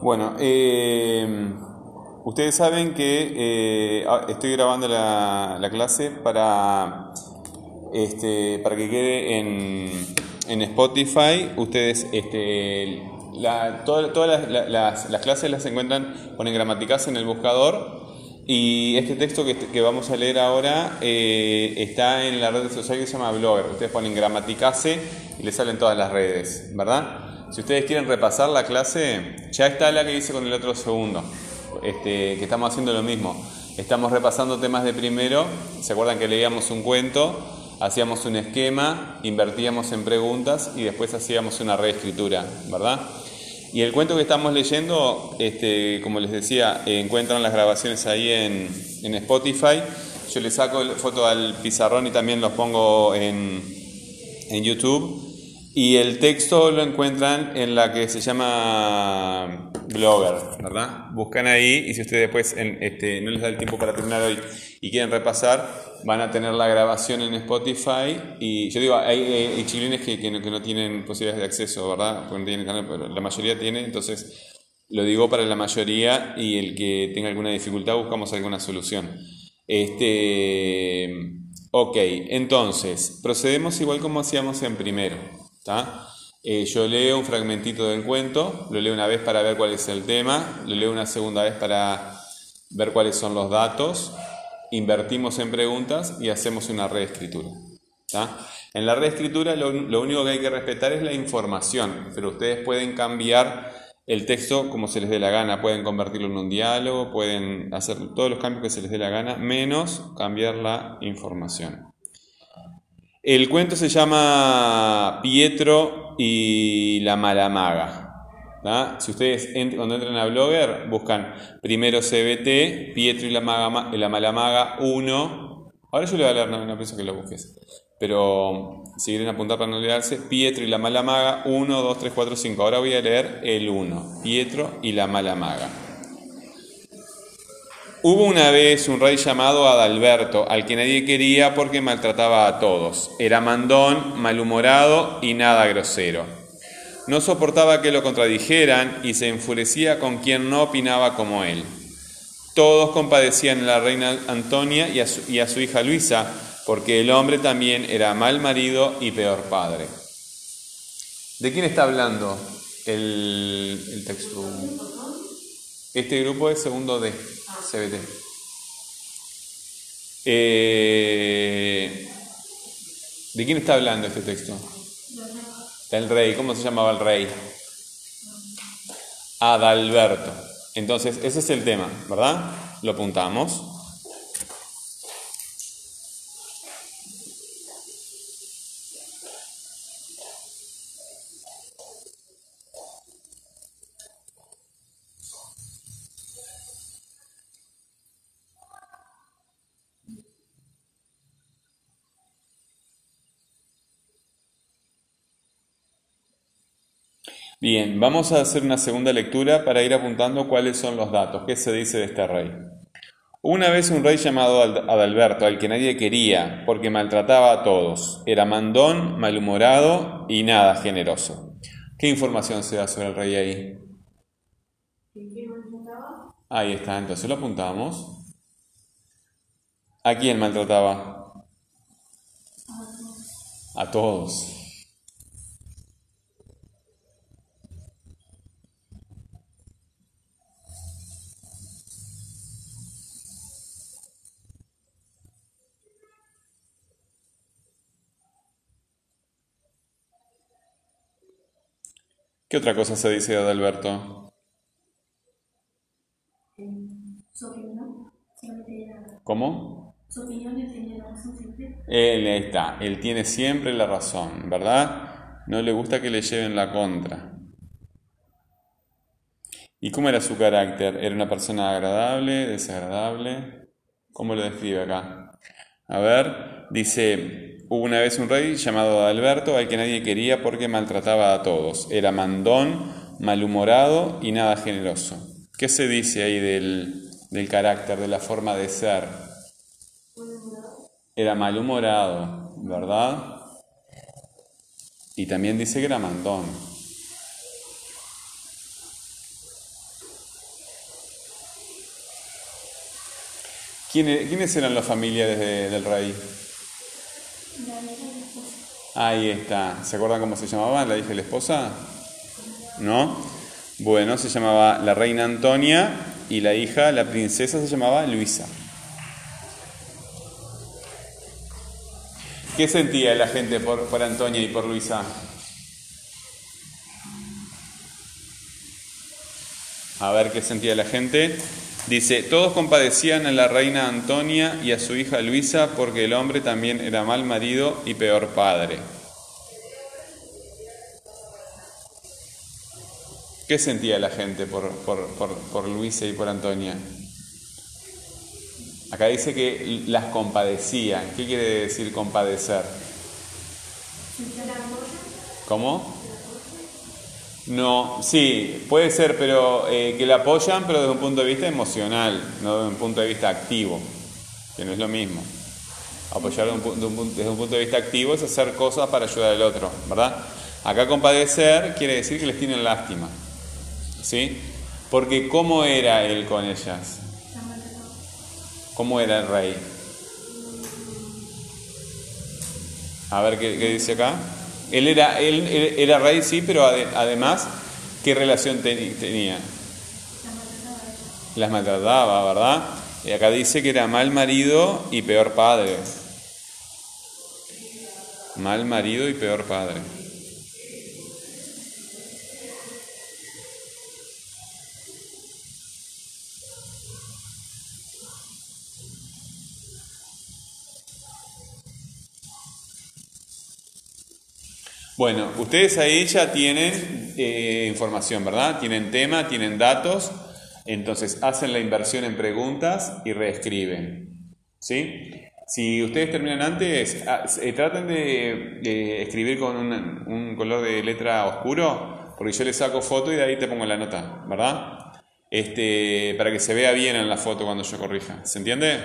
Bueno, eh, ustedes saben que eh, ah, estoy grabando la, la clase para, este, para que quede en, en Spotify. Ustedes, este, la- todas todas las, las- las clases las encuentran, ponen gramaticas en el buscador. Y este texto que, que vamos a leer ahora eh, está en la red social que se llama Blogger. Ustedes ponen gramaticase y les salen todas las redes, ¿verdad? Si ustedes quieren repasar la clase, ya está la que hice con el otro segundo, este, que estamos haciendo lo mismo. Estamos repasando temas de primero. ¿Se acuerdan que leíamos un cuento? Hacíamos un esquema, invertíamos en preguntas y después hacíamos una reescritura, ¿verdad? Y el cuento que estamos leyendo, este, como les decía, encuentran las grabaciones ahí en, en Spotify. Yo le saco foto al pizarrón y también los pongo en, en YouTube. Y el texto lo encuentran en la que se llama Blogger, ¿verdad? Buscan ahí y si ustedes después en- este, no les da el tiempo para terminar hoy y quieren repasar, van a tener la grabación en Spotify. Y yo digo, hay, hay- que, que no, que no tienen posibilidades de acceso, ¿verdad? Porque no tienen canal, pero la mayoría tiene, entonces lo digo para la mayoría y el que tenga alguna dificultad buscamos alguna solución. Este, ok, entonces, procedemos igual como hacíamos en primero. Eh, yo leo un fragmentito del cuento, lo leo una vez para ver cuál es el tema, lo leo una segunda vez para ver cuáles son los datos, invertimos en preguntas y hacemos una reescritura. ¿tá? En la reescritura lo, lo único que hay que respetar es la información, pero ustedes pueden cambiar el texto como se les dé la gana, pueden convertirlo en un diálogo, pueden hacer todos los cambios que se les dé la gana, menos cambiar la información. El cuento se llama Pietro y la mala maga. ¿tá? Si ustedes ent- cuando entran a Blogger buscan primero CBT, Pietro y la, maga, la mala maga 1. Ahora yo le voy a leer, no, no pienso que lo busques. Pero si quieren apuntar para no olvidarse, Pietro y la mala maga 1, 2, 3, 4, 5. Ahora voy a leer el 1. Pietro y la mala maga. Hubo una vez un rey llamado Adalberto, al que nadie quería porque maltrataba a todos. Era mandón, malhumorado y nada grosero. No soportaba que lo contradijeran y se enfurecía con quien no opinaba como él. Todos compadecían a la reina Antonia y a su, hija Luisa, porque el hombre también era mal marido y peor padre. ¿De quién está hablando el, el texto? Este grupo es segundo D, CBT. Eh, ¿De quién está hablando este texto? Del rey. ¿Cómo se llamaba el rey? Adalberto. Entonces, ese es el tema, ¿verdad? Lo apuntamos. Bien, vamos a hacer una segunda lectura para ir apuntando cuáles son los datos, qué se dice de este rey. Una vez un rey llamado Ad- Adalberto, al que nadie quería, porque maltrataba a todos. Era mandón, malhumorado y nada generoso. ¿Qué información se da sobre el rey ahí? Ahí está, entonces lo apuntamos. ¿A quién maltrataba? A todos. ¿Qué otra cosa se dice de Adalberto? Su opinión. ¿Cómo? Su opinión él tenía la razón siempre. Él ahí está, él tiene siempre la razón, ¿verdad? No le gusta que le lleven la contra. ¿Y cómo era su carácter? ¿Era una persona agradable, desagradable? ¿Cómo lo describe acá? A ver, dice, Hubo una vez un rey llamado Adalberto al que nadie quería porque maltrataba a todos. Era mandón, malhumorado y nada generoso. ¿Qué se dice ahí del, del carácter, de la forma de ser? Era malhumorado, ¿verdad? Y también dice que era mandón. E-, ¿Quiénes eran los familiares del rey? Ahí está. ¿Se acuerdan cómo se llamaba la hija y la esposa? ¿No? Bueno, se llamaba la reina Antonia y la hija, la princesa, se llamaba Luisa. ¿Qué sentía la gente por, por Antonia y por Luisa? A ver qué sentía la gente. Dice, todos compadecían a la reina Antonia y a su hija Luisa porque el hombre también era mal marido y peor padre. ¿Qué sentía la gente por, por, por, por Luisa y por Antonia? Acá dice que las compadecían. ¿Qué quiere decir compadecer? ¿Cómo? No, sí, puede ser, pero eh, que la apoyan, pero desde un punto de vista emocional, no desde un punto de vista activo, que no es lo mismo. Apoyar de un desde un punto de vista activo es hacer cosas para ayudar al otro, ¿verdad? Acá compadecer quiere decir que les tienen lástima, ¿sí? Porque ¿cómo era él con ellas? ¿Cómo era el rey? A ver qué, qué dice acá. Él era, él, era rey, sí, pero ade- además, ¿qué relación tenía? Las maltrataba, ¿verdad? Y acá dice que era mal marido y peor padre. Mal marido y peor padre. Bueno, ustedes ahí ya tienen eh, información, ¿verdad? Tienen tema, tienen datos, entonces hacen la inversión en preguntas y reescriben. ¿Sí? Si ustedes terminan antes, ah, eh, traten de, escribir con un, un color de letra oscuro, porque yo le saco foto y de ahí te pongo la nota, ¿verdad? Este, para que se vea bien en la foto cuando yo corrija. ¿Se entiende?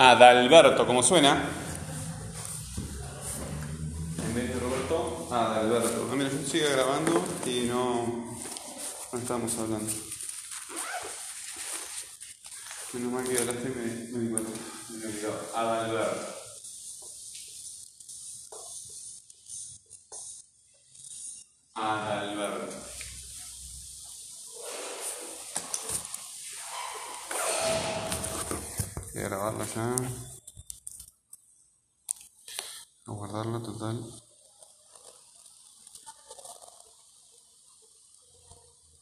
Adalberto, como suena. En vez de Roberto, Adalberto. Ah, mira, yo sigo grabando y no, no estábamos hablando. Menos mal que hablaste y me, me di cuenta. Adalberto. Adalberto. Voy a grabarlo ya. A guardarlo total.